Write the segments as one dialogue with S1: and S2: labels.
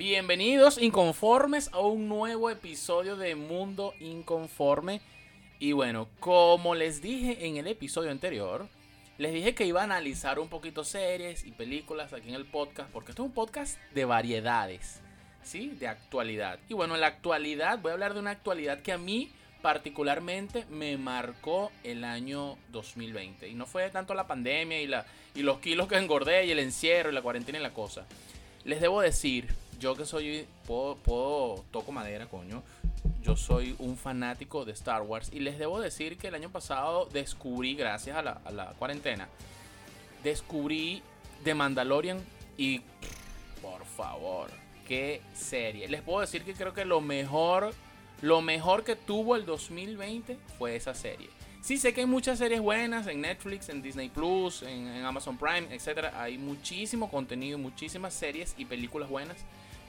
S1: Bienvenidos inconformes a un nuevo episodio de Mundo Inconforme. Y bueno, como les dije en el episodio anterior, les dije que iba a analizar un poquito series y películas aquí en el podcast, porque esto es un podcast de variedades, ¿sí? De actualidad. Y bueno, en la actualidad voy a hablar de una actualidad que a mí particularmente me marcó el año 2020. Y no fue tanto la pandemia y, la, y los kilos que engordé y el encierro y la cuarentena y la cosa. Les debo decir, yo que soy, puedo, toco madera, coño. Yo soy un fanático de Star Wars y les debo decir que el año pasado descubrí, gracias a la, a la cuarentena, descubrí The Mandalorian y, por favor, qué serie. Les puedo decir que creo que lo mejor, lo mejor que tuvo el 2020 fue esa serie. Sí, sé que hay muchas series buenas en Netflix, en Disney Plus, en, en Amazon Prime, etc. Hay muchísimo contenido, muchísimas series y películas buenas.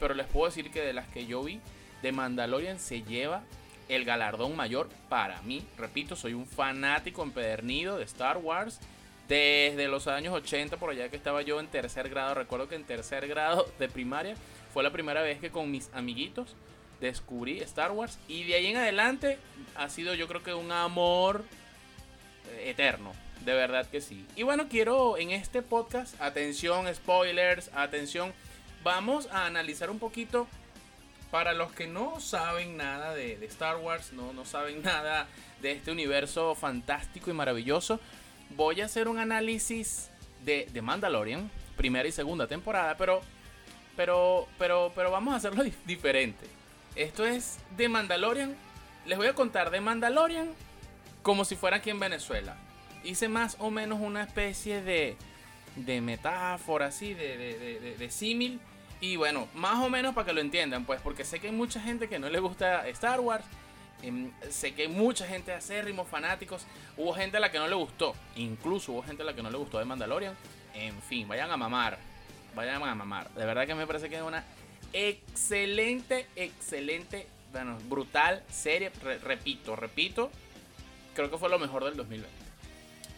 S1: Pero les puedo decir que de las que yo vi, The Mandalorian se lleva el galardón mayor para mí. Repito, soy un fanático empedernido de Star Wars. Desde los años 80, por allá que estaba yo en tercer grado. Recuerdo que en tercer grado de primaria fue la primera vez que con mis amiguitos descubrí Star Wars. Y de ahí en adelante ha sido yo creo que un amor eterno. De verdad que sí. Y bueno, quiero en este podcast, atención, spoilers, atención, vamos a analizar un poquito para los que no saben nada de, Star Wars, no, no saben nada de este universo fantástico y maravilloso, voy a hacer un análisis de, de Mandalorian, primera y segunda temporada, pero, pero, pero, pero vamos a hacerlo diferente. Esto es de Mandalorian. Les voy a contar de Mandalorian como si fuera aquí en Venezuela. Hice más o menos una especie de, de metáfora, así, de, de, de símil. Y bueno, más o menos para que lo entiendan, pues, porque sé que hay mucha gente que no le gusta Star Wars. Eh, sé que hay mucha gente acérrimos, fanáticos. Hubo gente a la que no le gustó. Incluso hubo gente a la que no le gustó de Mandalorian. En fin, vayan a mamar. Vayan a mamar. De verdad que me parece que es una excelente, excelente, bueno, brutal serie. Re repito, repito creo que fue lo mejor del 2020.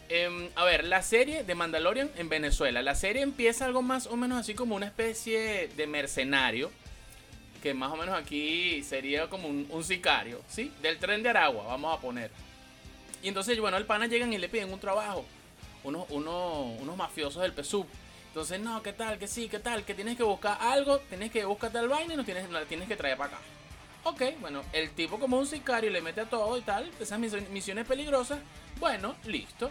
S1: Eh, a ver, la serie de Mandalorian en Venezuela. La serie empieza algo más o menos así como una especie de mercenario. Que más o menos aquí sería como un, sicario, ¿sí? Del tren de Aragua, vamos a poner. Y entonces, bueno, el pana llegan y le piden un trabajo. Unos, unos, unos mafiosos del PSUV. Entonces, no, ¿qué tal? Que sí, ¿qué tal? Que tienes que buscar algo, tienes que buscar tal vaina y no tienes, la tienes que traer para acá. Ok, bueno, el tipo como un sicario le mete a todo y tal, esas misiones peligrosas, bueno, listo.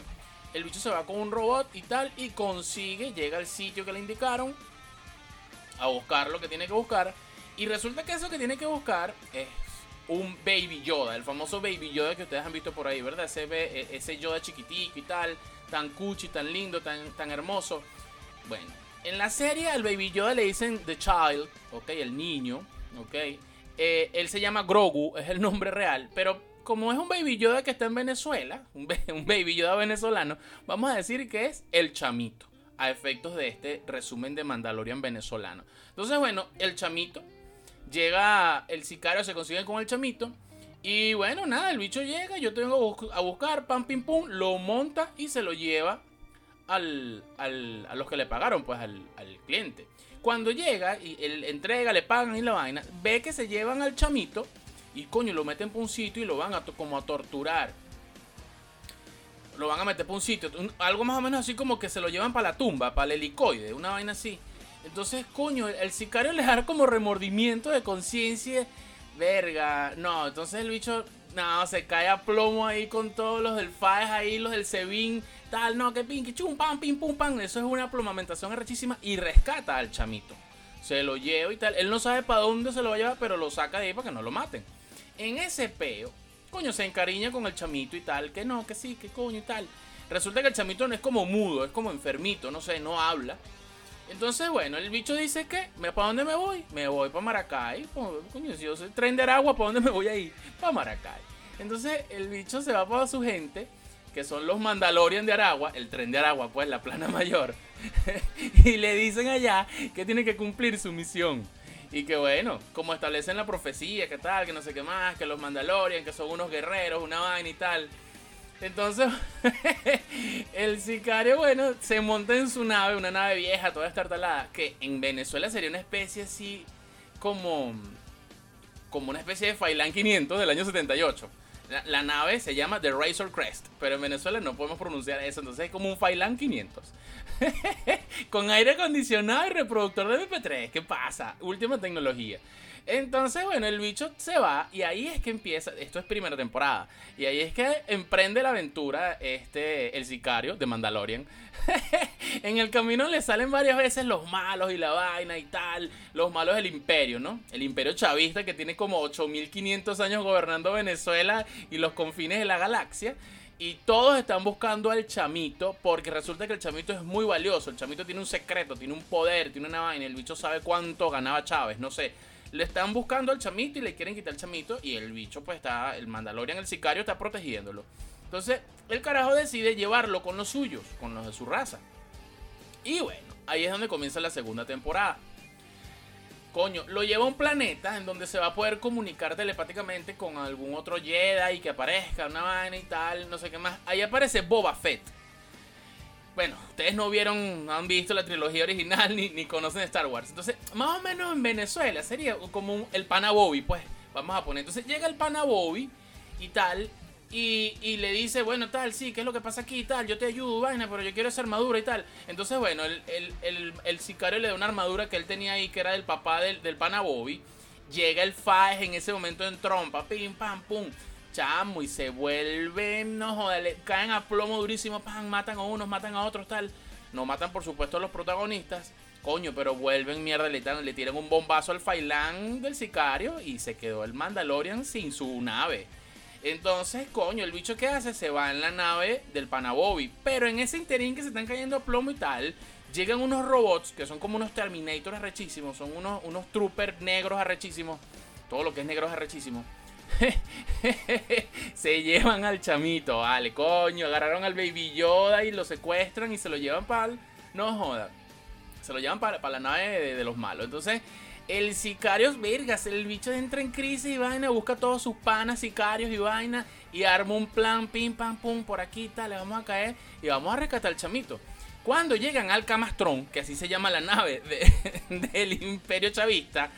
S1: El bicho se va con un robot y tal y consigue, llega al sitio que le indicaron a buscar lo que tiene que buscar. Y resulta que eso que tiene que buscar es un Baby Yoda, el famoso Baby Yoda que ustedes han visto por ahí, ¿verdad? Ese, ese Yoda chiquitico y tal, tan cuchi, tan lindo, tan, tan hermoso. Bueno, en la serie al Baby Yoda le dicen The Child, ok, el niño, ok. Eh, él se llama Grogu, es el nombre real, pero como es un Baby Yoda que está en Venezuela, un, un Baby Yoda venezolano, vamos a decir que es el chamito, a efectos de este resumen de Mandalorian venezolano. Entonces, bueno, el chamito, llega el sicario, se consigue con el chamito, y bueno, nada, el bicho llega, yo tengo a buscar, pam, pim, pum, lo monta y se lo lleva al, al, a los que le pagaron, pues al, al cliente. Cuando llega y él entrega, le pagan y la vaina, ve que se llevan al chamito y coño, lo meten por un sitio y lo van a como a torturar. Lo van a meter por un sitio, algo más o menos así como que se lo llevan para la tumba, para el helicoide, una vaina así. Entonces, coño, el, sicario le da como remordimiento de conciencia. Verga, no, entonces el bicho, no, se cae a plomo ahí con todos los del FAES ahí, los del SEBIN, tal, no, que pin, que chum, pam, pim, pum, pam. Eso es una plomamentación arrechísima y rescata al chamito. Se lo lleva y tal. Él no sabe para dónde se lo va a llevar, pero lo saca de ahí para que no lo maten. En ese peo, coño, se encariña con el chamito y tal, que no, que sí, que coño y tal. Resulta que el chamito no es como mudo, es como enfermito, no sé, no habla. Entonces, bueno, el bicho dice que, ¿para dónde me voy? Me voy para Maracay. Coño, si yo soy tren de Aragua, ¿para dónde me voy a ir? Para Maracay. Entonces, el bicho se va para su gente, que son los Mandalorian de Aragua, el tren de Aragua, pues la plana mayor. y le dicen allá que tiene que cumplir su misión. Y que bueno, como establecen la profecía, que tal, que no sé qué más, que los Mandalorian, que son unos guerreros, una vaina y tal. Entonces, el sicario, bueno, se monta en su nave, una nave vieja, toda estartalada, que en Venezuela sería una especie así como, como una especie de Failan 500 del año 78. La, nave se llama The Razor Crest, pero en Venezuela no podemos pronunciar eso, entonces es como un Failan 500. Con aire acondicionado y reproductor de MP3, ¿qué pasa? Última tecnología. Entonces, bueno, el bicho se va y ahí es que empieza, esto es primera temporada, y ahí es que emprende la aventura este, el sicario de Mandalorian. en el camino le salen varias veces los malos y la vaina y tal, los malos del imperio, ¿no? El imperio chavista que tiene como 8500 años gobernando Venezuela y los confines de la galaxia. Y todos están buscando al chamito porque resulta que el chamito es muy valioso. El chamito tiene un secreto, tiene un poder, tiene una vaina. El bicho sabe cuánto ganaba Chávez, no sé le están buscando al chamito y le quieren quitar el chamito. Y el bicho, pues está, el Mandalorian, el sicario, está protegiéndolo. Entonces, el carajo decide llevarlo con los suyos, con los de su raza. Y bueno, ahí es donde comienza la segunda temporada. Coño, lo lleva a un planeta en donde se va a poder comunicar telepáticamente con algún otro Jedi que aparezca, una vaina y tal, no sé qué más. Ahí aparece Boba Fett bueno, ustedes no vieron, han visto la trilogía original ni, conocen Star Wars. Entonces, más o menos en Venezuela sería como el pana Bobby, pues, vamos a poner. Entonces llega el pana Bobby y tal, y, le dice, bueno, tal, sí, ¿qué es lo que pasa aquí y tal? Yo te ayudo, vaina, pero yo quiero esa armadura y tal. Entonces, bueno, el, el, el, sicario le da una armadura que él tenía ahí, que era del papá del, del pana Bobby. Llega el Faes en ese momento en trompa, pim, pam, pum chamo, y se vuelven, no joder, caen a plomo durísimo, pan, matan a unos, matan a otros, tal. No matan, por supuesto, a los protagonistas. Coño, pero vuelven mierda, le, le tiran un bombazo al Failán del sicario y se quedó el Mandalorian sin su nave. Entonces, coño, el bicho que hace se va en la nave del Panabobi. Pero en ese interín que se están cayendo a plomo y tal, llegan unos robots que son como unos Terminators arrechísimos, son unos, unos troopers negros arrechísimos. Todo lo que es negro es arrechísimo se llevan al chamito, vale, coño, agarraron al Baby Yoda y lo secuestran y se lo llevan para No joda. Se lo llevan para, la nave de, los malos. Entonces, el sicario, vergas, el bicho entra en crisis y vaina, busca todos sus panas, sicarios y vaina, y arma un plan, pim, pam, pum, por aquí, tal, le vamos a caer y vamos a rescatar al chamito. Cuando llegan al Camastrón, que así se llama la nave del Imperio Chavista,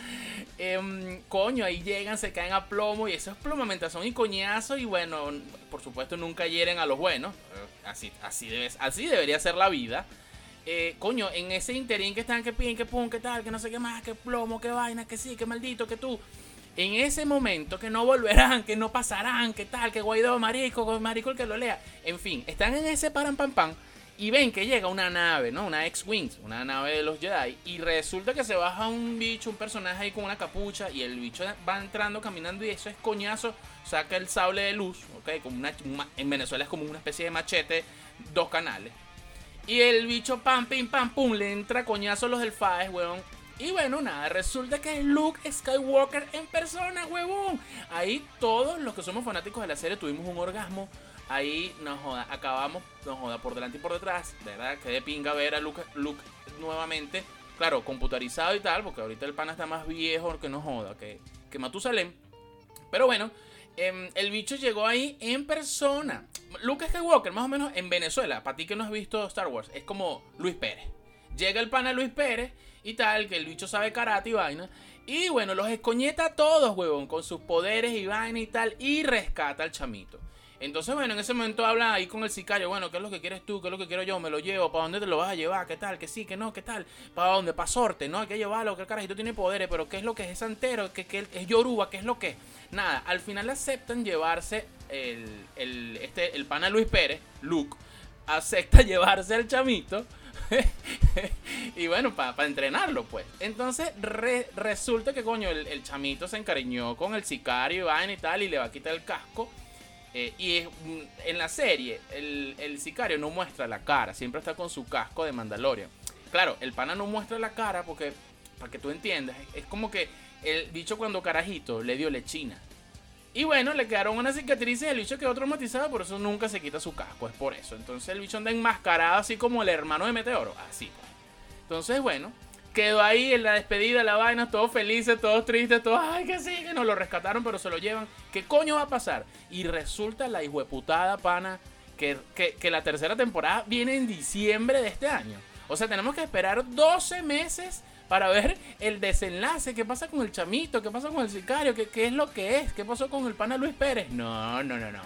S1: em, coño, ahí llegan, se caen a plomo y eso es plomamentación y coñazo. Y bueno, por supuesto, nunca hieren a los buenos. Así, así, así debería ser la vida. Eh, coño, en ese interín que están, que pin, que pum, que tal, que no sé qué más, que plomo, que vaina, que sí, que maldito, que tú. En ese momento que no volverán, que no pasarán, que tal, que Guaidó, marico, marico el que lo lea. En fin, están en ese paran pam pam y ven que llega una nave, ¿no? Una X-Wing, una nave de los Jedi. Y resulta que se baja un bicho, un personaje ahí con una capucha. Y el bicho va entrando, caminando. Y eso es coñazo. Saca el sable de luz, ¿ok? Como una, en Venezuela es como una especie de machete, dos canales. Y el bicho, pam, pim, pam, pum, le entra coñazo a los del FAES, weón. Y bueno, nada, resulta que es Luke Skywalker en persona, huevón. Ahí todos los que somos fanáticos de la serie tuvimos un orgasmo Ahí nos joda, acabamos, nos joda por delante y por detrás, ¿verdad? Que de pinga ver a Luke, Luke nuevamente. Claro, computarizado y tal, porque ahorita el pana está más viejo que no joda, que, que. Pero bueno, em, el bicho llegó ahí en persona. Luke Skywalker, más o menos en Venezuela, para ti que no has visto Star Wars, es como Luis Pérez. Llega el pana Luis Pérez y tal, que el bicho sabe karate y vaina. Y bueno, los escoñeta a todos, huevón, con sus poderes y vaina y tal, y rescata al chamito. Entonces, bueno, en ese momento habla ahí con el sicario, bueno, ¿qué es lo que quieres tú? ¿Qué es lo que quiero yo? Me lo llevo, ¿para dónde te lo vas a llevar? ¿Qué tal? ¿Que sí? ¿Que no? ¿Qué tal? ¿Para dónde? ¿Para sorte? ¿No? Hay que llevarlo, que el carajito tiene poderes, pero ¿qué es lo que es? ¿Es santero? ¿Qué, es Yoruba? ¿Qué es lo que es? Nada, al final aceptan llevarse el, el, este, el pana Luis Pérez, Luke, acepta llevarse al chamito. y bueno, para entrenarlo, pues. Entonces resulta que, coño, el, chamito se encariñó con el sicario y vaina y tal, y le va a quitar el casco. Eh, y mm, en la serie, el, el, sicario no muestra la cara, siempre está con su casco de Mandalorian. Claro, el pana no muestra la cara porque, para que tú entiendas, es como que el bicho cuando carajito le dio lechina. Y bueno, le quedaron unas cicatrices, el bicho quedó traumatizado, por eso nunca se quita su casco, es por eso. Entonces el bicho anda enmascarado así como el hermano de Meteoro, así. Pues. Entonces, bueno, quedó ahí en la despedida, la vaina, todos felices, todos tristes, todos, ay, que sí, que no lo rescataron, pero se lo llevan. ¿Qué coño va a pasar? Y resulta la hijueputada pana que, que, la tercera temporada viene en diciembre de este año. O sea, tenemos que esperar 12 meses para ver el desenlace. ¿Qué pasa con el chamito? ¿Qué pasa con el sicario? ¿Qué, ¿Qué, es lo que es? ¿Qué pasó con el pana Luis Pérez? No, no, no, no.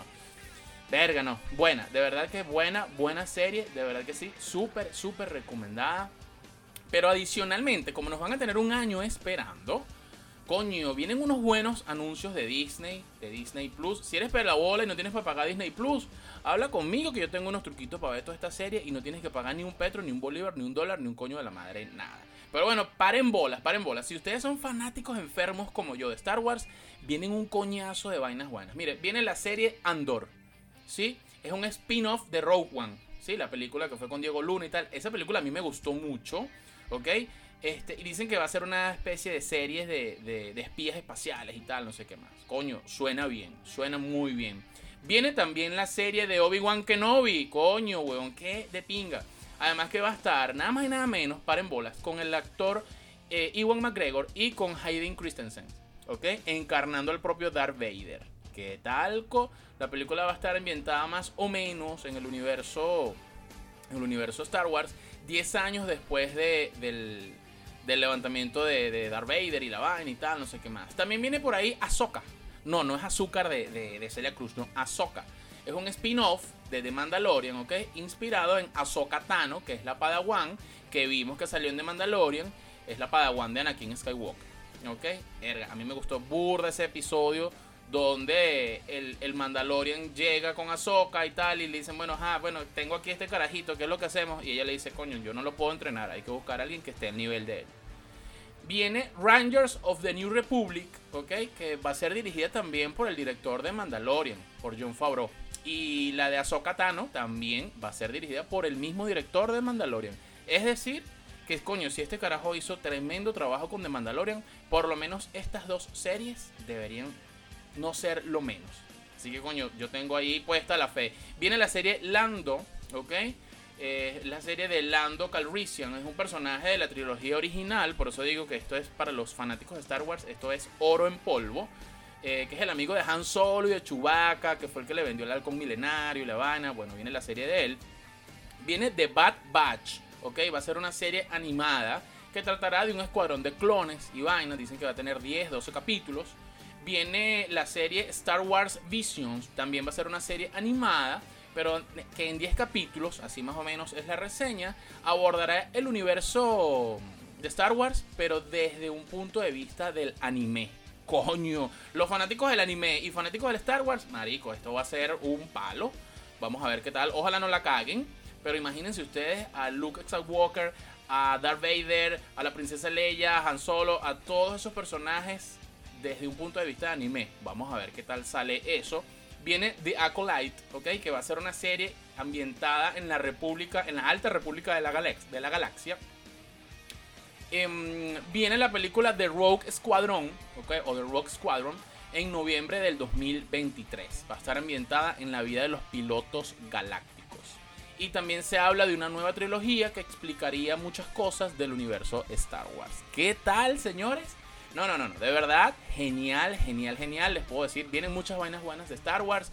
S1: Verga, no. Buena, de verdad que buena, buena serie. De verdad que sí. Súper, súper recomendada. Pero adicionalmente, como nos van a tener un año esperando, coño, vienen unos buenos anuncios de Disney, de Disney Plus. Si eres bola y no tienes para pagar Disney Plus, habla conmigo que yo tengo unos truquitos para ver toda esta serie y no tienes que pagar ni un petro, ni un bolívar, ni un dólar, ni un coño de la madre, nada. Pero bueno, paren bolas, paren bolas. Si ustedes son fanáticos enfermos como yo de Star Wars, vienen un coñazo de vainas buenas. Mire, viene la serie Andor, ¿sí? Es un spin-off de Rogue One, ¿sí? La película que fue con Diego Luna y tal. Esa película a mí me gustó mucho. ¿Ok? Este, y dicen que va a ser una especie de series de, espías espaciales y tal, no sé qué más. Coño, suena bien, suena muy bien. Viene también la serie de Obi-Wan Kenobi, coño, weón, qué de pinga. Además que va a estar nada más y nada menos, paren bolas, con el actor eh, Ewan McGregor y con Hayden Christensen, ¿ok? Encarnando al propio Darth Vader. ¿Qué talco? La película va a estar ambientada más o menos en el universo, en el universo Star Wars 10 años después del, levantamiento de, Darth Vader y la vaina y tal, no sé qué más. También viene por ahí Ahsoka. No, no es azúcar de, de, Celia Cruz, no, Ahsoka. Es un spin-off de The Mandalorian, ¿ok? Inspirado en Ahsoka Tano, que es la Padawan que vimos que salió en The Mandalorian. Es la Padawan de Anakin Skywalker, ¿ok? A mí me gustó burda ese episodio donde el, Mandalorian llega con Ahsoka y tal, y le dicen, bueno, ah, bueno, tengo aquí este carajito, ¿qué es lo que hacemos? Y ella le dice, coño, yo no lo puedo entrenar, hay que buscar a alguien que esté al nivel de él. Viene Rangers of the New Republic, ¿ok? Que va a ser dirigida también por el director de Mandalorian, por John Favreau. Y la de Ahsoka Tano también va a ser dirigida por el mismo director de Mandalorian. Es decir, que coño, si este carajo hizo tremendo trabajo con The Mandalorian, por lo menos estas dos series deberían no ser lo menos. Así que coño, yo tengo ahí puesta la fe. Viene la serie Lando, ¿ok? Eh, la serie de Lando Calrissian. Es un personaje de la trilogía original. Por eso digo que esto es para los fanáticos de Star Wars. Esto es oro en polvo. Eh, que es el amigo de Han Solo y de Chewbacca. Que fue el que le vendió el halcón milenario y la Habana. Bueno, viene la serie de él. Viene The Bad Batch. ¿Ok? Va a ser una serie animada. Que tratará de un escuadrón de clones y vainas. Dicen que va a tener 10, 12 capítulos viene la serie Star Wars Visions. También va a ser una serie animada, pero que en 10 capítulos, así más o menos es la reseña, abordará el universo de Star Wars, pero desde un punto de vista del anime. Coño, los fanáticos del anime y fanáticos del Star Wars, marico, esto va a ser un palo. Vamos a ver qué tal. Ojalá no la caguen. Pero imagínense ustedes a Luke Skywalker, a Darth Vader, a la princesa Leia, a Han Solo, a todos esos personajes desde un punto de vista de anime. Vamos a ver qué tal sale eso. Viene The Acolyte, ¿ok? Que va a ser una serie ambientada en la República, en la Alta República de la, Galaxia. Em, viene la película The Rogue Squadron, ¿ok? O The Rogue Squadron en noviembre del 2023. Va a estar ambientada en la vida de los pilotos galácticos. Y también se habla de una nueva trilogía que explicaría muchas cosas del universo Star Wars. ¿Qué tal, señores? No, no, no, no. De verdad, genial, genial, genial. Les puedo decir, vienen muchas vainas buenas de Star Wars.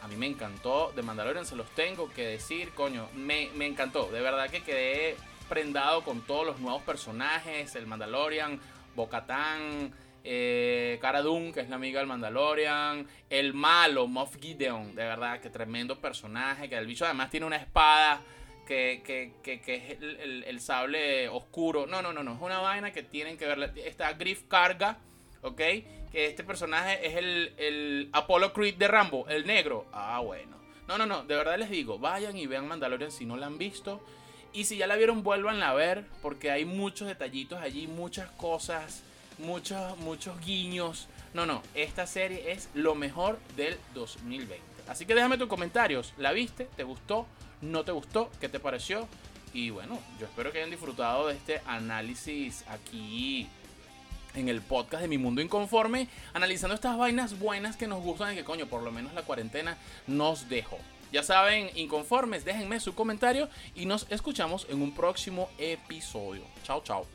S1: A mí me encantó. De Mandalorian se los tengo que decir, coño. Me, encantó. De verdad que quedé prendado con todos los nuevos personajes. El Mandalorian, Bocatán, eh, Cara Dune, que es la amiga del Mandalorian. El malo, Moff Gideon. De verdad, que tremendo personaje. Que el bicho además tiene una espada que, que, que, es el, sable oscuro. No, no, no, no. Es una vaina que tienen que ver. Está Griff Carga, ¿ok? Que este personaje es el, el Apollo Creed de Rambo, el negro. Ah, bueno. No, no, no. De verdad les digo, vayan y vean Mandalorian si no la han visto. Y si ya la vieron, vuelvan a ver. Porque hay muchos detallitos allí, muchas cosas, muchos, muchos guiños. No, no. Esta serie es lo mejor del 2020. Así que déjame tus comentarios. ¿La viste? ¿Te gustó? ¿No te gustó? ¿Qué te pareció? Y bueno, yo espero que hayan disfrutado de este análisis aquí en el podcast de Mi Mundo Inconforme, analizando estas vainas buenas que nos gustan y que coño, por lo menos la cuarentena nos dejó. Ya saben, inconformes, déjenme su comentario y nos escuchamos en un próximo episodio. Chao, chao.